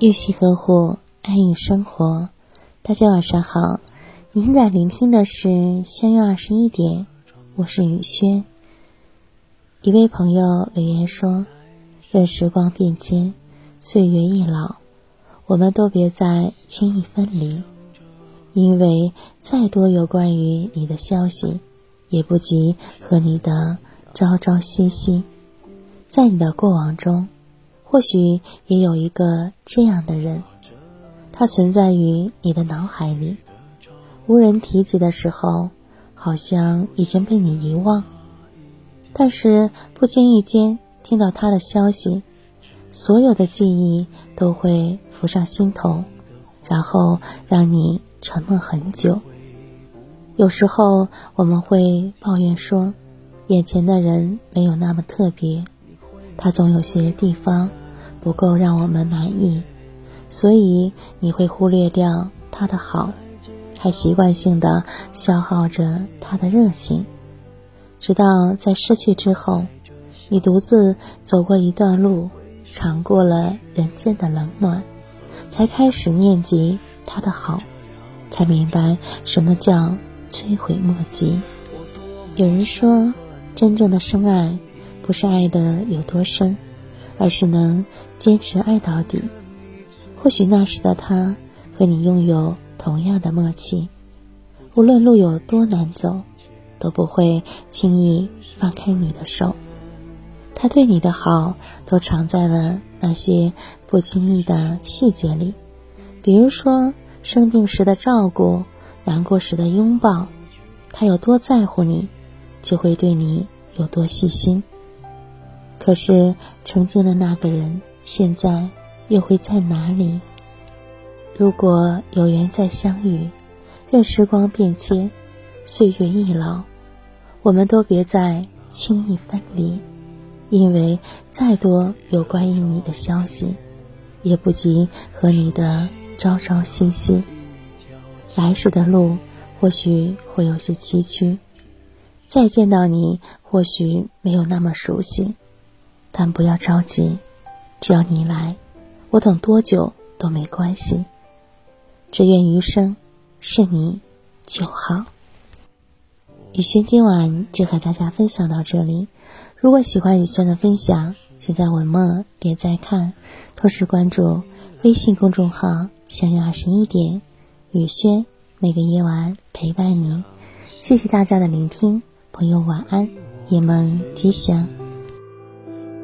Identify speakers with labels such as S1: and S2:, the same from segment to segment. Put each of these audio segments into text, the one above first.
S1: 用心呵护，爱与生活。大家晚上好，您在聆听的是相约二十一点，我是雨轩。一位朋友留言说：“任时光变迁，岁月易老，我们都别再轻易分离，因为再多有关于你的消息，也不及和你的朝朝夕夕。在你的过往中。”或许也有一个这样的人，他存在于你的脑海里，无人提及的时候，好像已经被你遗忘。但是不经意间听到他的消息，所有的记忆都会浮上心头，然后让你沉默很久。有时候我们会抱怨说，眼前的人没有那么特别，他总有些地方。不够让我们满意，所以你会忽略掉他的好，还习惯性的消耗着他的热情，直到在失去之后，你独自走过一段路，尝过了人间的冷暖，才开始念及他的好，才明白什么叫摧毁莫及。有人说，真正的深爱，不是爱的有多深。而是能坚持爱到底。或许那时的他和你拥有同样的默契，无论路有多难走，都不会轻易放开你的手。他对你的好都藏在了那些不经意的细节里，比如说生病时的照顾，难过时的拥抱。他有多在乎你，就会对你有多细心。可是，曾经的那个人，现在又会在哪里？如果有缘再相遇，任时光变迁，岁月易老，我们都别再轻易分离，因为再多有关于你的消息，也不及和你的朝朝夕夕。来时的路或许会有些崎岖，再见到你，或许没有那么熟悉。但不要着急，只要你来，我等多久都没关系。只愿余生是你就好。雨轩今晚就和大家分享到这里。如果喜欢雨轩的分享，请在文末点再看，同时关注微信公众号“相约二十一点”，雨轩每个夜晚陪伴你。谢谢大家的聆听，朋友晚安，夜梦吉祥。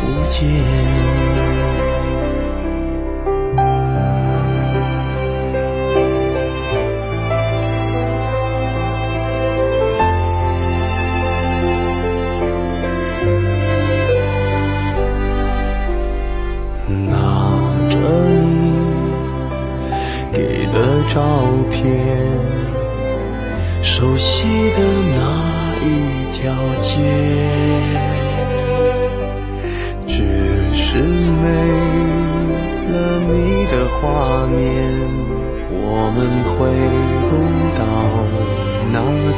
S2: 不见，拿着你给的照片，熟悉的那一条街。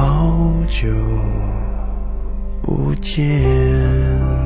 S2: 好久不见。